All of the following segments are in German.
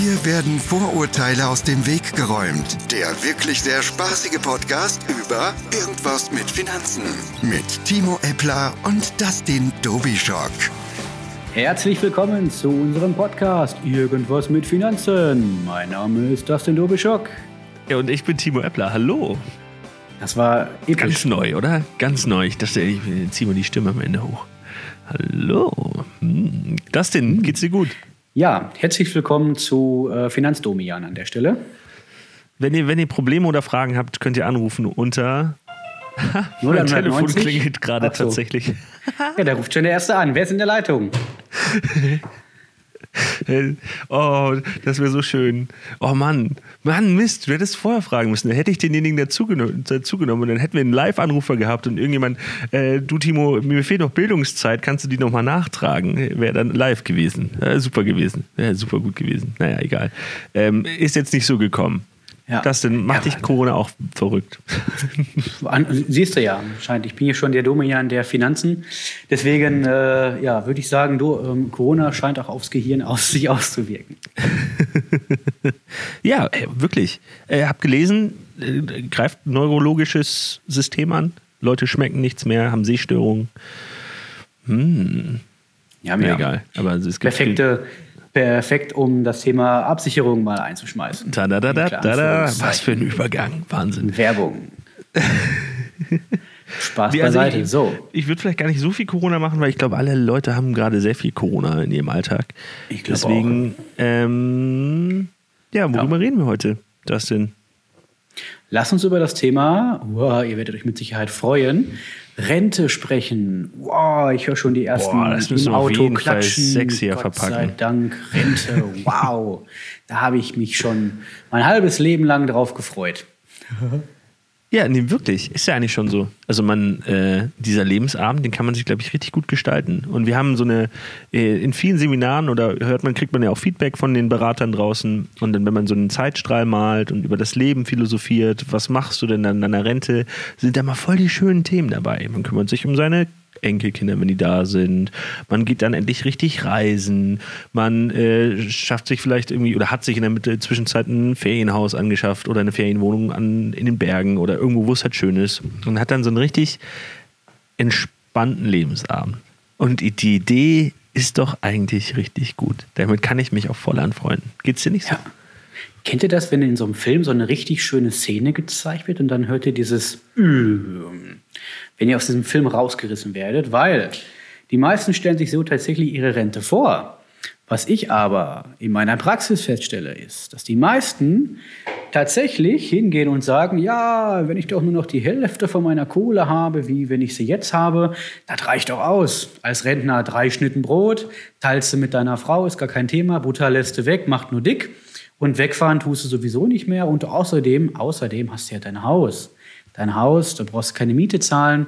Hier werden Vorurteile aus dem Weg geräumt. Der wirklich sehr spaßige Podcast über Irgendwas mit Finanzen. Mit Timo Eppler und Dustin Dobischock. Herzlich willkommen zu unserem Podcast Irgendwas mit Finanzen. Mein Name ist Dustin Dobischock. Ja, und ich bin Timo Eppler. Hallo. Das war episch. Ganz neu, oder? Ganz neu. Ich dachte, ich ziehe mal die Stimme am Ende hoch. Hallo. Hm. Dustin, geht's dir gut? Ja, herzlich willkommen zu äh, Finanzdomian an der Stelle. Wenn ihr, wenn ihr Probleme oder Fragen habt, könnt ihr anrufen unter. mein Telefon klingelt gerade so. tatsächlich. ja, da ruft schon der Erste an. Wer ist in der Leitung? oh, das wäre so schön. Oh Mann, Mann, Mist, du hättest vorher fragen müssen. Dann hätte ich denjenigen dazugenommen, dazugenommen und dann hätten wir einen Live-Anrufer gehabt und irgendjemand, äh, du Timo, mir fehlt noch Bildungszeit, kannst du die nochmal nachtragen? Wäre dann live gewesen. Äh, super gewesen. Wäre super gut gewesen. Naja, egal. Ähm, ist jetzt nicht so gekommen. Ja. Das denn macht ja, dich Corona auch verrückt? Siehst du ja, scheint. Ich bin hier schon der Domian der Finanzen. Deswegen, äh, ja, würde ich sagen, du, ähm, Corona scheint auch aufs Gehirn aus sich auszuwirken. ja, äh, wirklich. Ich äh, habe gelesen, äh, greift neurologisches System an. Leute schmecken nichts mehr, haben Sehstörungen. Hm. Ja, mir ja. egal. Aber es gibt perfekte, perfekt, um das Thema Absicherung mal einzuschmeißen. Da, da, da, da, da, Was für ein Übergang. Wahnsinn. Werbung. Spaß Wie, also beiseite. Ich, so. ich würde vielleicht gar nicht so viel Corona machen, weil ich glaube, alle Leute haben gerade sehr viel Corona in ihrem Alltag. Ich glaube Deswegen, ähm, ja, worüber ja. reden wir heute, Dustin? Lass uns über das Thema, wow, ihr werdet euch mit Sicherheit freuen, Rente sprechen. Wow, ich höre schon die ersten Boah, das im Auto klatschen. Sexier Gott verpacken. sei Dank, Rente. Wow, da habe ich mich schon mein halbes Leben lang drauf gefreut. Ja, nee, wirklich. Ist ja eigentlich schon so. Also man, äh, dieser Lebensabend, den kann man sich, glaube ich, richtig gut gestalten. Und wir haben so eine, äh, in vielen Seminaren oder hört man, kriegt man ja auch Feedback von den Beratern draußen. Und dann, wenn man so einen Zeitstrahl malt und über das Leben philosophiert, was machst du denn an deiner Rente, sind da mal voll die schönen Themen dabei. Man kümmert sich um seine Enkelkinder, wenn die da sind. Man geht dann endlich richtig reisen. Man äh, schafft sich vielleicht irgendwie oder hat sich in der Zwischenzeit ein Ferienhaus angeschafft oder eine Ferienwohnung an, in den Bergen oder irgendwo, wo es halt schön ist. Und hat dann so einen richtig entspannten Lebensabend. Und die Idee ist doch eigentlich richtig gut. Damit kann ich mich auch voll anfreunden. Geht's dir nicht so? Ja. Kennt ihr das, wenn in so einem Film so eine richtig schöne Szene gezeigt wird und dann hört ihr dieses wenn ihr aus diesem Film rausgerissen werdet, weil die meisten stellen sich so tatsächlich ihre Rente vor. Was ich aber in meiner Praxis feststelle, ist, dass die meisten tatsächlich hingehen und sagen, ja, wenn ich doch nur noch die Hälfte von meiner Kohle habe, wie wenn ich sie jetzt habe, das reicht doch aus. Als Rentner drei Schnitten Brot, teilst du mit deiner Frau, ist gar kein Thema, Butter lässt du weg, macht nur dick. Und wegfahren tust du sowieso nicht mehr. Und außerdem, außerdem hast du ja dein Haus dein Haus, du brauchst keine Miete zahlen,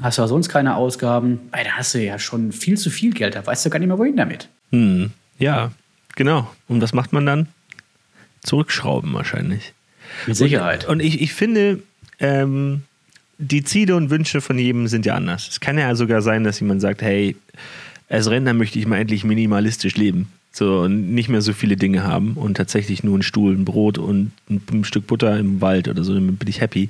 hast ja sonst keine Ausgaben, weil da hast du ja schon viel zu viel Geld, da weißt du gar nicht mehr, wohin damit. Hm, ja, genau. Und was macht man dann? Zurückschrauben wahrscheinlich. Mit Sicherheit. Und, und ich, ich finde, ähm, die Ziele und Wünsche von jedem sind ja anders. Es kann ja sogar sein, dass jemand sagt, hey, als Rentner möchte ich mal endlich minimalistisch leben. So, nicht mehr so viele Dinge haben und tatsächlich nur einen Stuhl, ein Brot und ein Stück Butter im Wald oder so, dann bin ich happy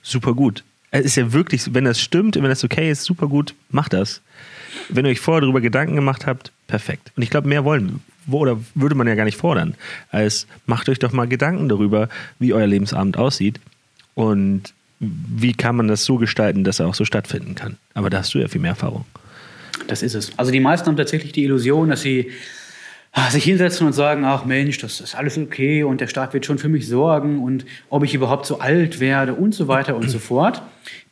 super gut. Es ist ja wirklich, wenn das stimmt, wenn das okay ist, super gut, macht das. Wenn ihr euch vorher darüber Gedanken gemacht habt, perfekt. Und ich glaube, mehr wollen oder würde man ja gar nicht fordern, als macht euch doch mal Gedanken darüber, wie euer Lebensabend aussieht und wie kann man das so gestalten, dass er auch so stattfinden kann. Aber da hast du ja viel mehr Erfahrung. Das ist es. Also die meisten haben tatsächlich die Illusion, dass sie sich hinsetzen und sagen, ach Mensch, das ist alles okay und der Staat wird schon für mich sorgen und ob ich überhaupt so alt werde und so weiter und so fort.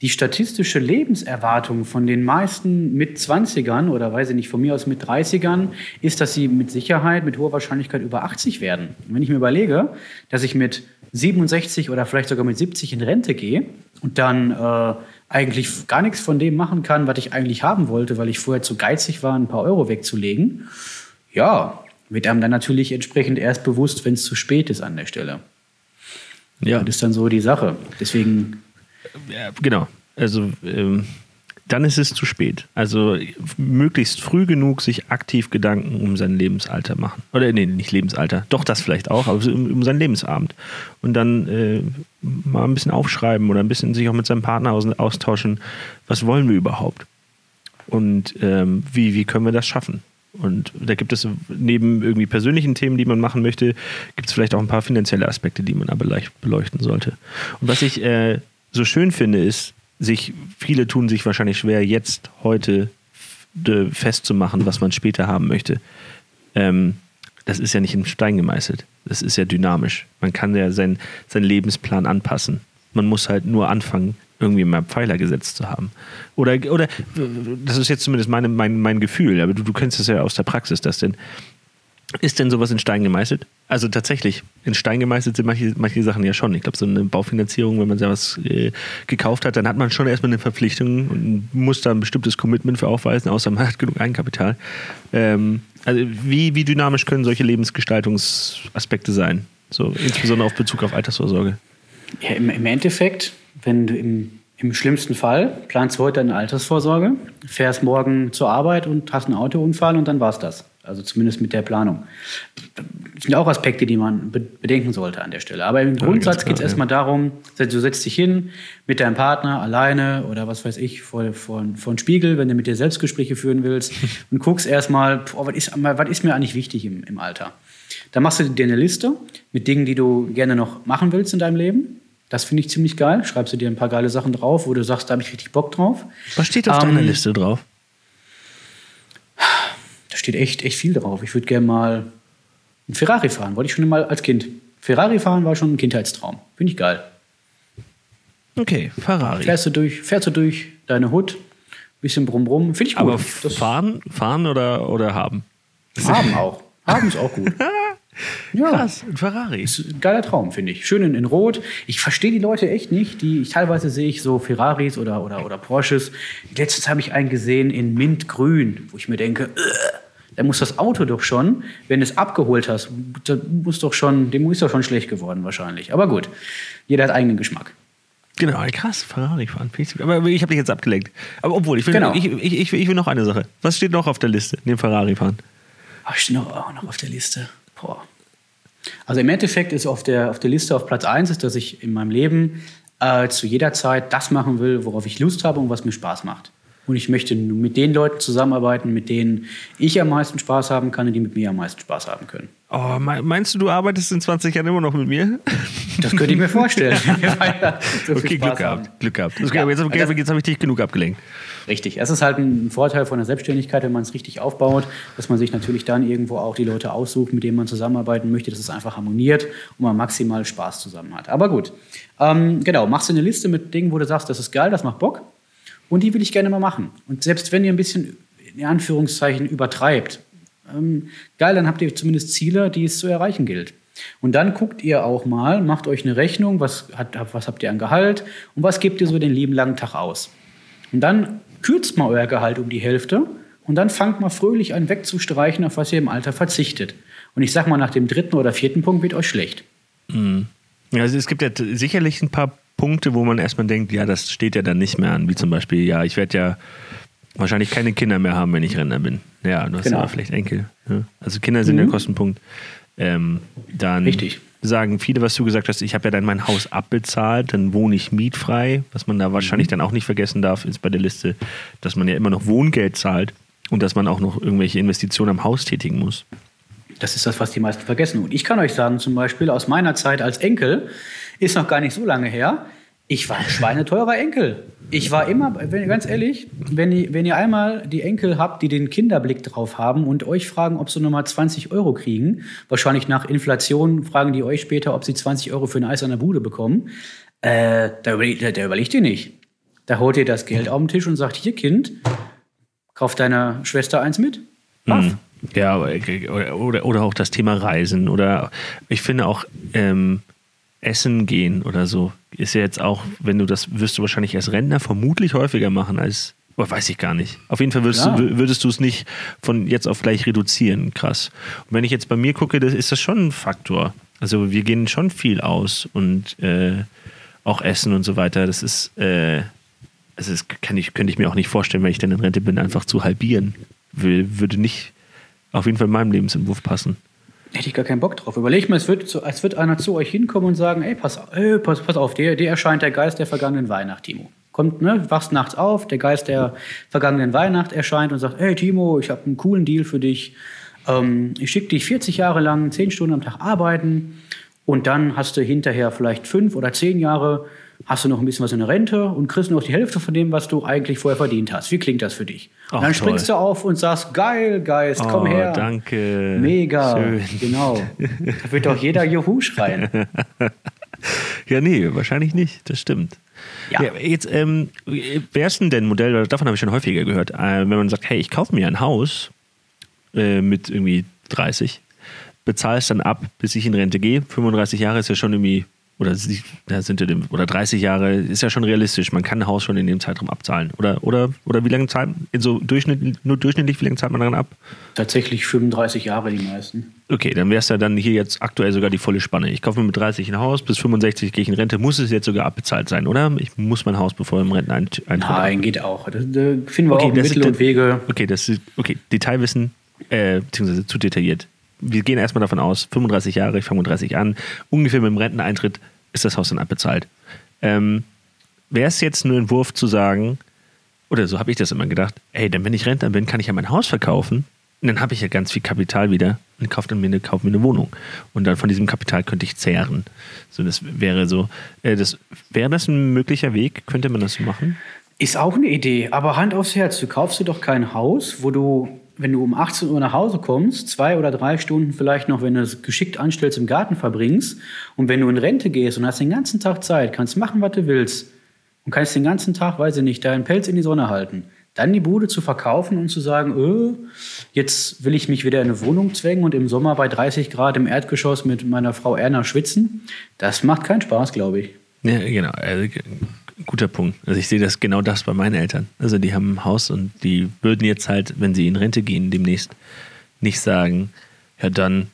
Die statistische Lebenserwartung von den meisten mit 20ern oder weiß ich nicht, von mir aus mit 30ern ist, dass sie mit Sicherheit, mit hoher Wahrscheinlichkeit über 80 werden. Und wenn ich mir überlege, dass ich mit 67 oder vielleicht sogar mit 70 in Rente gehe und dann äh, eigentlich gar nichts von dem machen kann, was ich eigentlich haben wollte, weil ich vorher zu geizig war, ein paar Euro wegzulegen, ja, wird einem dann natürlich entsprechend erst bewusst, wenn es zu spät ist an der Stelle. Ja. Das ist dann so die Sache. Deswegen. Ja, genau. Also ähm, dann ist es zu spät. Also möglichst früh genug sich aktiv Gedanken um sein Lebensalter machen. Oder nee, nicht Lebensalter, doch das vielleicht auch, aber um, um seinen Lebensabend. Und dann äh, mal ein bisschen aufschreiben oder ein bisschen sich auch mit seinem Partner aus, austauschen, was wollen wir überhaupt? Und ähm, wie, wie können wir das schaffen? Und da gibt es neben irgendwie persönlichen Themen, die man machen möchte, gibt es vielleicht auch ein paar finanzielle Aspekte, die man aber leicht beleuchten sollte. Und was ich äh, so schön finde, ist, sich, viele tun sich wahrscheinlich schwer, jetzt, heute festzumachen, was man später haben möchte. Ähm, das ist ja nicht in Stein gemeißelt. Das ist ja dynamisch. Man kann ja seinen sein Lebensplan anpassen. Man muss halt nur anfangen, irgendwie mal Pfeiler gesetzt zu haben. Oder, oder das ist jetzt zumindest meine, mein, mein Gefühl, aber du, du kennst es ja aus der Praxis, dass denn ist denn sowas in Stein gemeißelt? Also tatsächlich, in Stein gemeißelt sind manche, manche Sachen ja schon. Ich glaube, so eine Baufinanzierung, wenn man da was äh, gekauft hat, dann hat man schon erstmal eine Verpflichtung und muss da ein bestimmtes Commitment für aufweisen, außer man hat genug Eigenkapital. Ähm, also wie, wie dynamisch können solche Lebensgestaltungsaspekte sein? So insbesondere auf Bezug auf Altersvorsorge. Ja, im, im Endeffekt, wenn du im, im schlimmsten Fall planst du heute eine Altersvorsorge, fährst morgen zur Arbeit und hast einen Autounfall und dann war's das. Also zumindest mit der Planung. Das sind auch Aspekte, die man bedenken sollte an der Stelle. Aber im ja, Grundsatz geht es erstmal darum, du setzt dich hin mit deinem Partner alleine oder was weiß ich, vor, vor, vor einen Spiegel, wenn du mit dir Selbstgespräche führen willst und guckst erstmal, was ist, was ist mir eigentlich wichtig im, im Alter. Dann machst du dir eine Liste mit Dingen, die du gerne noch machen willst in deinem Leben. Das finde ich ziemlich geil. Schreibst du dir ein paar geile Sachen drauf, wo du sagst, da habe ich richtig Bock drauf. Was steht auf ähm, deiner Liste drauf? Da steht echt, echt viel drauf. Ich würde gerne mal ein Ferrari fahren. Wollte ich schon mal als Kind. Ferrari fahren war schon ein Kindheitstraum. Finde ich geil. Okay, Ferrari. Fährst du durch, fährst du durch deine Hut, bisschen brumm brumm. Finde ich gut. Aber das fahren, fahren oder, oder haben? Haben auch. Haben ist auch gut. Ja, Krass, ein Ferrari. Ist ein geiler Traum, finde ich. Schön in, in Rot. Ich verstehe die Leute echt nicht. Die, ich, teilweise sehe ich so Ferraris oder, oder, oder Porsches. Letztens habe ich einen gesehen in Mintgrün, wo ich mir denke, äh, da muss das Auto doch schon, wenn du es abgeholt hast, muss doch schon, dem ist doch schon schlecht geworden wahrscheinlich. Aber gut, jeder hat eigenen Geschmack. Genau, krass, Ferrari fahren. Aber ich habe dich jetzt abgelenkt. Aber obwohl, ich will, genau. ich, ich, ich, ich will noch eine Sache. Was steht noch auf der Liste neben Ferrari fahren? Ach, steht noch, auch noch auf der Liste. Boah. Also im Endeffekt ist auf der, auf der Liste auf Platz 1 ist, dass ich in meinem Leben äh, zu jeder Zeit das machen will, worauf ich Lust habe und was mir Spaß macht. Und ich möchte mit den Leuten zusammenarbeiten, mit denen ich am meisten Spaß haben kann und die mit mir am meisten Spaß haben können. Oh, meinst du, du arbeitest in 20 Jahren immer noch mit mir? Das könnte ich mir vorstellen. so okay, Glück gehabt. Glück gehabt. Das, ja, jetzt, okay, das, jetzt habe ich dich genug abgelenkt. Richtig. Es ist halt ein Vorteil von der Selbstständigkeit, wenn man es richtig aufbaut, dass man sich natürlich dann irgendwo auch die Leute aussucht, mit denen man zusammenarbeiten möchte, dass es einfach harmoniert und man maximal Spaß zusammen hat. Aber gut. Ähm, genau, machst du eine Liste mit Dingen, wo du sagst, das ist geil, das macht Bock. Und die will ich gerne mal machen. Und selbst wenn ihr ein bisschen in Anführungszeichen übertreibt, ähm, geil, dann habt ihr zumindest Ziele, die es zu erreichen gilt. Und dann guckt ihr auch mal, macht euch eine Rechnung, was, hat, was habt ihr an Gehalt und was gebt ihr so den lieben langen Tag aus. Und dann kürzt mal euer Gehalt um die Hälfte und dann fangt mal fröhlich an wegzustreichen, auf was ihr im Alter verzichtet. Und ich sag mal, nach dem dritten oder vierten Punkt wird euch schlecht. Mhm. Also es gibt ja sicherlich ein paar Punkte, wo man erstmal denkt, ja, das steht ja dann nicht mehr an, wie zum Beispiel, ja, ich werde ja wahrscheinlich keine Kinder mehr haben, wenn ich Rentner bin. Ja, du hast genau. ja vielleicht Enkel. Ja. Also Kinder sind mhm. der Kostenpunkt. Ähm, dann Richtig. sagen viele, was du gesagt hast, ich habe ja dann mein Haus abbezahlt, dann wohne ich mietfrei. Was man da wahrscheinlich mhm. dann auch nicht vergessen darf, ist bei der Liste, dass man ja immer noch Wohngeld zahlt und dass man auch noch irgendwelche Investitionen am Haus tätigen muss. Das ist das, was die meisten vergessen. Und ich kann euch sagen, zum Beispiel aus meiner Zeit als Enkel, ist noch gar nicht so lange her, ich war ein schweineteurer Enkel. Ich war immer, wenn, ganz ehrlich, wenn ihr, wenn ihr einmal die Enkel habt, die den Kinderblick drauf haben und euch fragen, ob sie nochmal 20 Euro kriegen, wahrscheinlich nach Inflation fragen die euch später, ob sie 20 Euro für ein Eis an der Bude bekommen, äh, da, da, da überlegt ihr nicht. Da holt ihr das Geld auf den Tisch und sagt, hier Kind, kauf deiner Schwester eins mit. Mhm. Ja, oder, oder auch das Thema Reisen oder ich finde auch ähm, Essen gehen oder so ist ja jetzt auch, wenn du das wirst du wahrscheinlich als Rentner vermutlich häufiger machen als oder weiß ich gar nicht. Auf jeden Fall würdest, ja. du, würdest du es nicht von jetzt auf gleich reduzieren. Krass. Und wenn ich jetzt bei mir gucke, das ist das schon ein Faktor. Also wir gehen schon viel aus und äh, auch essen und so weiter. Das ist, äh, also das kann ich, könnte ich mir auch nicht vorstellen, wenn ich dann in Rente bin, einfach zu halbieren. Will, würde nicht auf jeden Fall in meinem Lebensentwurf passen. Hätte ich gar keinen Bock drauf. Überleg mal, es wird, so, es wird einer zu euch hinkommen und sagen, ey, pass, ey, pass, pass auf, dir, dir erscheint der Geist der vergangenen Weihnacht, Timo. Kommt, ne, wachst nachts auf, der Geist der vergangenen Weihnacht erscheint und sagt, hey Timo, ich habe einen coolen Deal für dich. Ähm, ich schicke dich 40 Jahre lang 10 Stunden am Tag arbeiten und dann hast du hinterher vielleicht fünf oder zehn Jahre hast du noch ein bisschen was in der Rente und kriegst noch die Hälfte von dem, was du eigentlich vorher verdient hast. Wie klingt das für dich? Ach, und dann toll. springst du auf und sagst, geil, Geist, komm Oh, her. danke. Mega, Schön. genau. Da wird doch jeder Juhu schreien. Ja, nee, wahrscheinlich nicht. Das stimmt. Ja. jetzt, ähm, wer ist denn denn Modell, davon habe ich schon häufiger gehört, äh, wenn man sagt, hey, ich kaufe mir ein Haus äh, mit irgendwie 30, bezahle es dann ab, bis ich in Rente gehe. 35 Jahre ist ja schon irgendwie, oder, sind ja dem, oder 30 Jahre ist ja schon realistisch. Man kann ein Haus schon in dem Zeitraum abzahlen. Oder, oder, oder wie lange zahlt, in so Durchschnitt, nur durchschnittlich, wie lange zahlt man daran ab? Tatsächlich 35 Jahre die meisten. Okay, dann wäre es ja dann hier jetzt aktuell sogar die volle Spanne. Ich kaufe mir mit 30 ein Haus, bis 65 gehe ich in Rente. Muss es jetzt sogar abbezahlt sein, oder? Ich muss mein Haus bevor im Renteneintritt. Nein, geht auch. Da, da finden wir Okay, auch das Mittel ist- und Wege. Okay, das ist okay. Detailwissen, äh, beziehungsweise zu detailliert. Wir gehen erstmal davon aus, 35 Jahre, ich fange mit 30 an, ungefähr mit dem Renteneintritt ist das Haus dann abbezahlt. Ähm, Wäre es jetzt nur ein Wurf zu sagen, oder so habe ich das immer gedacht, ey, dann wenn ich Rentner bin, kann ich ja mein Haus verkaufen und dann habe ich ja ganz viel Kapital wieder und kaufe dann mir eine, kauf mir eine Wohnung. Und dann von diesem Kapital könnte ich zehren. So, das wäre so, äh, das, wäre das ein möglicher Weg? Könnte man das so machen? Ist auch eine Idee, aber Hand aufs Herz, du kaufst dir doch kein Haus, wo du, wenn du um 18 Uhr nach Hause kommst, zwei oder drei Stunden vielleicht noch, wenn du es geschickt anstellst, im Garten verbringst und wenn du in Rente gehst und hast den ganzen Tag Zeit, kannst machen, was du willst und kannst den ganzen Tag, weiß ich nicht, deinen Pelz in die Sonne halten, dann die Bude zu verkaufen und zu sagen, öh, jetzt will ich mich wieder in eine Wohnung zwängen und im Sommer bei 30 Grad im Erdgeschoss mit meiner Frau Erna schwitzen, das macht keinen Spaß, glaube ich. Ja, genau. Guter Punkt. Also ich sehe das genau das bei meinen Eltern. Also die haben ein Haus und die würden jetzt halt, wenn sie in Rente gehen, demnächst nicht sagen, ja dann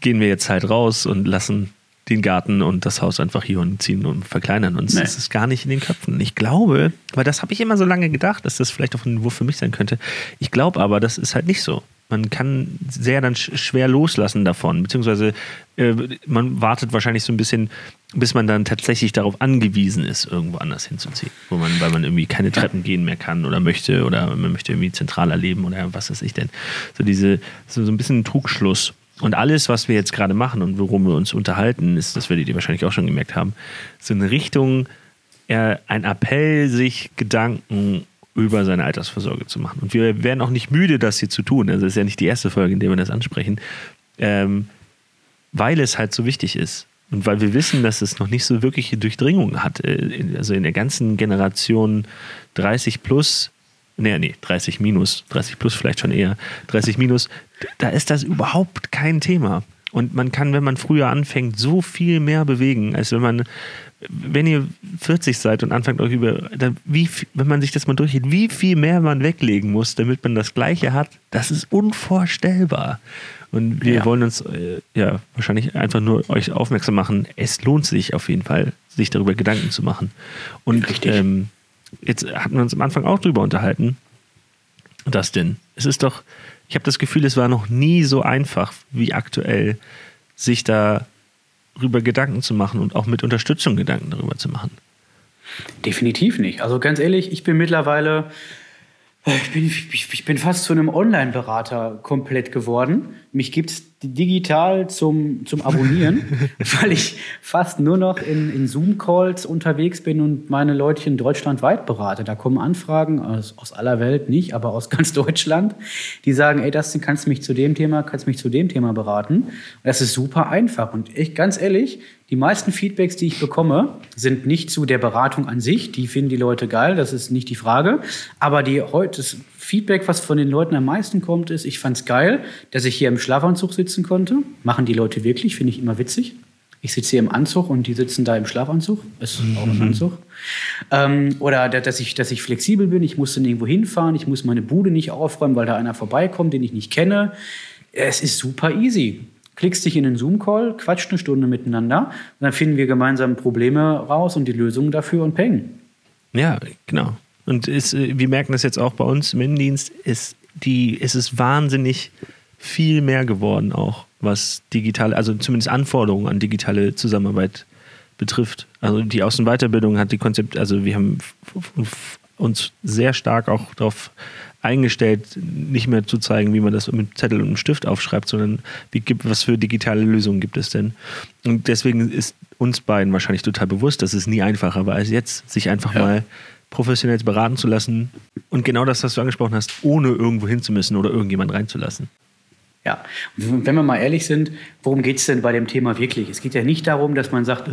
gehen wir jetzt halt raus und lassen den Garten und das Haus einfach hier und ziehen und verkleinern uns. Nee. Das ist gar nicht in den Köpfen. Ich glaube, weil das habe ich immer so lange gedacht, dass das vielleicht auch ein Wurf für mich sein könnte. Ich glaube aber, das ist halt nicht so. Man kann sehr dann sch- schwer loslassen davon, beziehungsweise äh, man wartet wahrscheinlich so ein bisschen, bis man dann tatsächlich darauf angewiesen ist, irgendwo anders hinzuziehen, wo man, weil man irgendwie keine Treppen gehen mehr kann oder möchte oder man möchte irgendwie zentraler leben oder was weiß ich denn. So diese, so, so ein bisschen ein Trugschluss. Und alles, was wir jetzt gerade machen und worum wir uns unterhalten, ist, das werdet ihr wahrscheinlich auch schon gemerkt haben, so in Richtung eher ein Appell, sich Gedanken über seine Altersvorsorge zu machen. Und wir werden auch nicht müde, das hier zu tun. Also es ist ja nicht die erste Folge, in der wir das ansprechen, ähm, weil es halt so wichtig ist. Und weil wir wissen, dass es noch nicht so wirkliche Durchdringung hat. Äh, Also in der ganzen Generation 30 plus, nee, nee, 30 minus, 30 plus vielleicht schon eher, 30 minus, da ist das überhaupt kein Thema. Und man kann, wenn man früher anfängt, so viel mehr bewegen, als wenn man, wenn ihr 40 seid und anfangt euch über, dann wie, viel- wenn man sich das mal durchgeht, wie viel mehr man weglegen muss, damit man das Gleiche hat, das ist unvorstellbar. Und wir Ja. wollen uns äh, ja wahrscheinlich einfach nur euch aufmerksam machen, es lohnt sich auf jeden Fall, sich darüber Gedanken zu machen. Und ähm, jetzt hatten wir uns am Anfang auch drüber unterhalten. Das denn? Es ist doch, ich habe das Gefühl, es war noch nie so einfach wie aktuell, sich darüber Gedanken zu machen und auch mit Unterstützung Gedanken darüber zu machen. Definitiv nicht. Also ganz ehrlich, ich bin mittlerweile, äh, ich bin, ich, ich bin fast zu einem Online-Berater komplett geworden. Mich gibt es digital zum, zum Abonnieren, weil ich fast nur noch in, in Zoom-Calls unterwegs bin und meine Leutchen deutschlandweit berate. Da kommen Anfragen aus, aus aller Welt, nicht, aber aus ganz Deutschland, die sagen, ey, das kannst du mich zu dem Thema, kannst mich zu dem Thema beraten. Und das ist super einfach. Und ich, ganz ehrlich, die meisten Feedbacks, die ich bekomme, sind nicht zu der Beratung an sich. Die finden die Leute geil, das ist nicht die Frage. Aber die, heute- Feedback, was von den Leuten am meisten kommt, ist, ich fand's geil, dass ich hier im Schlafanzug sitzen konnte. Machen die Leute wirklich, finde ich immer witzig. Ich sitze hier im Anzug und die sitzen da im Schlafanzug. Ist auch ein Anzug. Ähm, oder da- dass ich, dass ich flexibel bin. Ich muss dann irgendwo hinfahren. Ich muss meine Bude nicht aufräumen, weil da einer vorbeikommt, den ich nicht kenne. Es ist super easy. Klickst dich in den Zoom-Call, quatscht eine Stunde miteinander und dann finden wir gemeinsam Probleme raus und die Lösungen dafür und peng. Ja, genau. Und ist, äh, wir merken das jetzt auch bei uns im Innendienst, ist die, es ist wahnsinnig viel mehr geworden, auch was digitale, also zumindest Anforderungen an digitale Zusammenarbeit betrifft. Also die Außen- und Weiterbildung hat die Konzept, also wir haben uns sehr stark auch darauf eingestellt, nicht mehr zu zeigen, wie man das mit Zettel und einem Stift aufschreibt, sondern wie gibt, was für digitale Lösungen gibt es denn? Und deswegen ist uns beiden wahrscheinlich total bewusst, dass es nie einfacher war als jetzt, sich einfach ja. mal professionell beraten zu lassen und genau das, was du angesprochen hast, ohne irgendwo hin zu müssen oder irgendjemand reinzulassen. Ja, wenn wir mal ehrlich sind, worum geht es denn bei dem Thema wirklich? Es geht ja nicht darum, dass man sagt,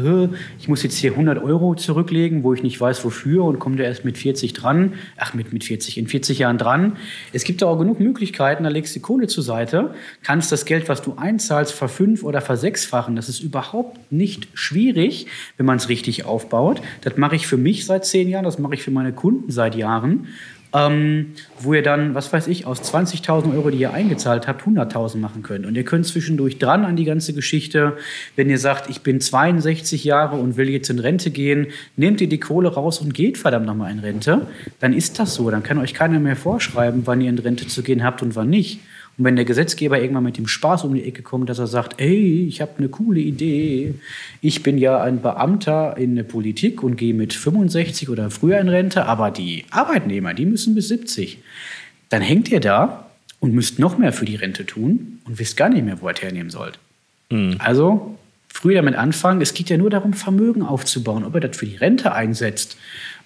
ich muss jetzt hier 100 Euro zurücklegen, wo ich nicht weiß wofür und komme da erst mit 40 dran. Ach, mit, mit 40, in 40 Jahren dran. Es gibt auch genug Möglichkeiten, da legst du Kohle zur Seite, kannst das Geld, was du einzahlst, verfünf- oder versechsfachen. Das ist überhaupt nicht schwierig, wenn man es richtig aufbaut. Das mache ich für mich seit zehn Jahren, das mache ich für meine Kunden seit Jahren ähm, wo ihr dann, was weiß ich, aus 20.000 Euro, die ihr eingezahlt habt, 100.000 machen könnt. Und ihr könnt zwischendurch dran an die ganze Geschichte, wenn ihr sagt, ich bin 62 Jahre und will jetzt in Rente gehen, nehmt ihr die Kohle raus und geht verdammt nochmal in Rente, dann ist das so. Dann kann euch keiner mehr vorschreiben, wann ihr in Rente zu gehen habt und wann nicht. Und wenn der Gesetzgeber irgendwann mit dem Spaß um die Ecke kommt, dass er sagt, ey, ich habe eine coole Idee, ich bin ja ein Beamter in der Politik und gehe mit 65 oder früher in Rente, aber die Arbeitnehmer, die müssen bis 70, dann hängt ihr da und müsst noch mehr für die Rente tun und wisst gar nicht mehr, wo ihr hernehmen sollt. Mhm. Also früh damit anfangen. Es geht ja nur darum, Vermögen aufzubauen. Ob er das für die Rente einsetzt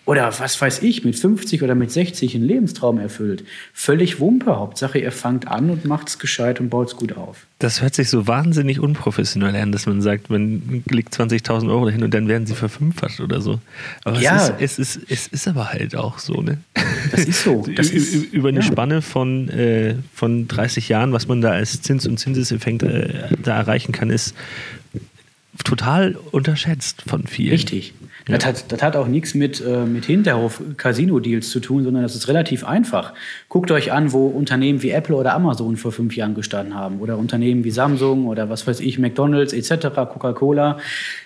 oder was weiß ich, mit 50 oder mit 60 einen Lebenstraum erfüllt. Völlig Wumpe. Hauptsache, ihr fangt an und macht es gescheit und baut es gut auf. Das hört sich so wahnsinnig unprofessionell an, dass man sagt, man legt 20.000 Euro dahin und dann werden sie verfünffacht oder so. Aber ja. es, ist, es, ist, es ist aber halt auch so, ne? Das ist so. Das ist, Über eine ja. Spanne von, äh, von 30 Jahren, was man da als Zins- und Zinseseffekt äh, da erreichen kann, ist total unterschätzt von vielen. Richtig. Das, hat, das hat auch nichts mit, äh, mit Hinterhof-Casino-Deals zu tun, sondern das ist relativ einfach. Guckt euch an, wo Unternehmen wie Apple oder Amazon vor fünf Jahren gestanden haben oder Unternehmen wie Samsung oder was weiß ich, McDonalds etc., Coca-Cola.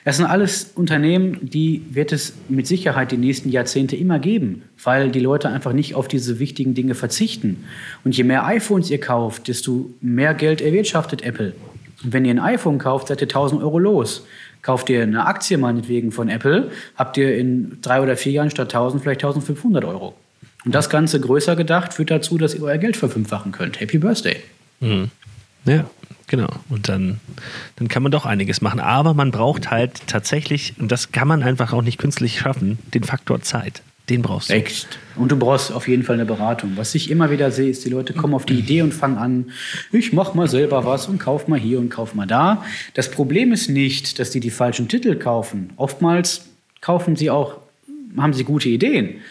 Das sind alles Unternehmen, die wird es mit Sicherheit die nächsten Jahrzehnte immer geben, weil die Leute einfach nicht auf diese wichtigen Dinge verzichten. Und je mehr iPhones ihr kauft, desto mehr Geld erwirtschaftet Apple. Wenn ihr ein iPhone kauft, seid ihr 1000 Euro los. Kauft ihr eine Aktie meinetwegen von Apple, habt ihr in drei oder vier Jahren statt 1000 vielleicht 1500 Euro. Und das Ganze größer gedacht führt dazu, dass ihr euer Geld verfünffachen könnt. Happy Birthday. Mhm. Ja, genau. Und dann, dann kann man doch einiges machen. Aber man braucht halt tatsächlich, und das kann man einfach auch nicht künstlich schaffen, den Faktor Zeit. Den brauchst du. Echt. Und du brauchst auf jeden Fall eine Beratung. Was ich immer wieder sehe, ist, die Leute kommen auf die Idee und fangen an, ich mach mal selber was und kauf mal hier und kauf mal da. Das Problem ist nicht, dass die die falschen Titel kaufen. Oftmals kaufen sie auch, haben sie gute Ideen.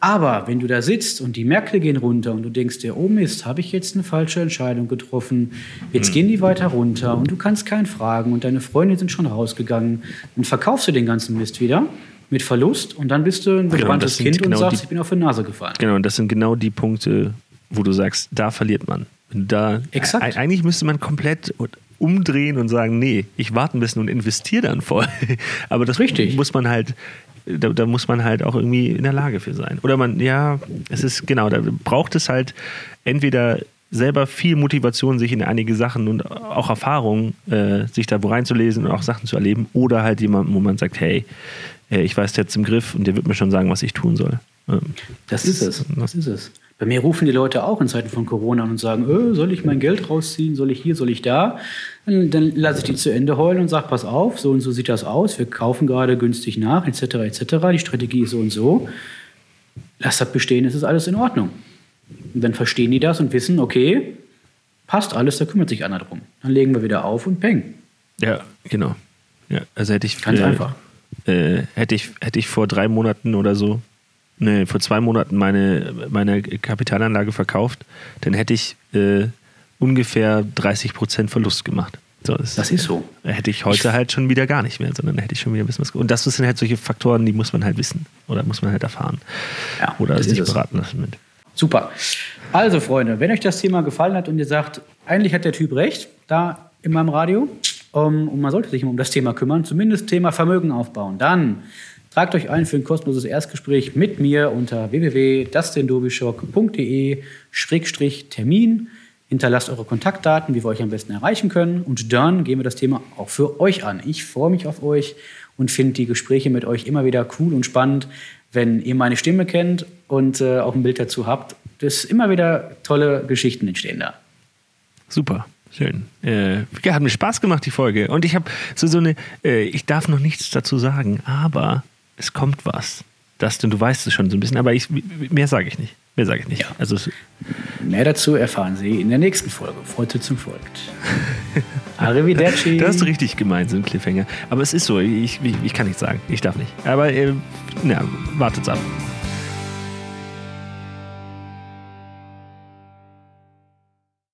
Aber wenn du da sitzt und die Märkte gehen runter und du denkst dir, oh Mist, habe ich jetzt eine falsche Entscheidung getroffen, jetzt hm. gehen die weiter runter und du kannst keinen fragen und deine Freunde sind schon rausgegangen, dann verkaufst du den ganzen Mist wieder mit Verlust und dann bist du ein gespanntes genau, Kind genau und sagst, die, ich bin auf die Nase gefallen. Genau, und das sind genau die Punkte, wo du sagst, da verliert man. Da, Exakt. Eigentlich müsste man komplett umdrehen und sagen, nee, ich warte ein bisschen und investiere dann voll. Aber das Richtig. muss man halt, da, da, muss man halt auch irgendwie in der Lage für sein. Oder man, ja, es ist genau, da braucht es halt entweder selber viel Motivation, sich in einige Sachen und auch Erfahrungen, äh, sich da wo reinzulesen und auch Sachen zu erleben, oder halt jemanden, wo man sagt, hey, äh, ich weiß jetzt im Griff und der wird mir schon sagen, was ich tun soll. Ähm, das ist es. Das ist es. Bei mir rufen die Leute auch in Zeiten von Corona an und sagen, öh, soll ich mein Geld rausziehen, soll ich hier, soll ich da? Und dann lasse ich die zu Ende heulen und sage, pass auf, so und so sieht das aus, wir kaufen gerade günstig nach, etc., etc., die Strategie ist so und so. Lass das bestehen, es ist alles in Ordnung. Und dann verstehen die das und wissen, okay, passt alles, da kümmert sich einer drum. Dann legen wir wieder auf und peng. Ja, genau. Ja, also hätte ich ganz äh, einfach äh, hätte, ich, hätte ich vor drei Monaten oder so, ne, vor zwei Monaten meine, meine Kapitalanlage verkauft, dann hätte ich äh, ungefähr 30 Prozent Verlust gemacht. So, das, das, ist so. Hätte ich heute halt schon wieder gar nicht mehr, sondern hätte ich schon wieder ein bisschen was. Und das sind halt solche Faktoren, die muss man halt wissen oder muss man halt erfahren. Ja, oder sich beraten lassen mit. Super. Also, Freunde, wenn euch das Thema gefallen hat und ihr sagt, eigentlich hat der Typ recht, da in meinem Radio, um, und man sollte sich um das Thema kümmern, zumindest Thema Vermögen aufbauen. Dann Tragt euch ein für ein kostenloses Erstgespräch mit mir unter www.dustindobischok.de-termin. Hinterlasst eure Kontaktdaten, wie wir euch am besten erreichen können. Und dann gehen wir das Thema auch für euch an. Ich freue mich auf euch und finde die Gespräche mit euch immer wieder cool und spannend, wenn ihr meine Stimme kennt und äh, auch ein Bild dazu habt. Das immer wieder tolle Geschichten entstehen da. Super. Schön. Äh, hat mir Spaß gemacht, die Folge. Und ich habe so, so eine, äh, ich darf noch nichts dazu sagen, aber es kommt was. Das, denn du weißt es schon so ein bisschen, aber ich, mehr sage ich nicht. Mehr sage ich nicht. Ja. Also, mehr dazu erfahren Sie in der nächsten Folge. Zum Folgt. Arrivederci. Das hast du richtig gemeint, so ein Cliffhanger. Aber es ist so, ich, ich, ich kann nichts sagen. Ich darf nicht. Aber, äh, na, wartet's ab.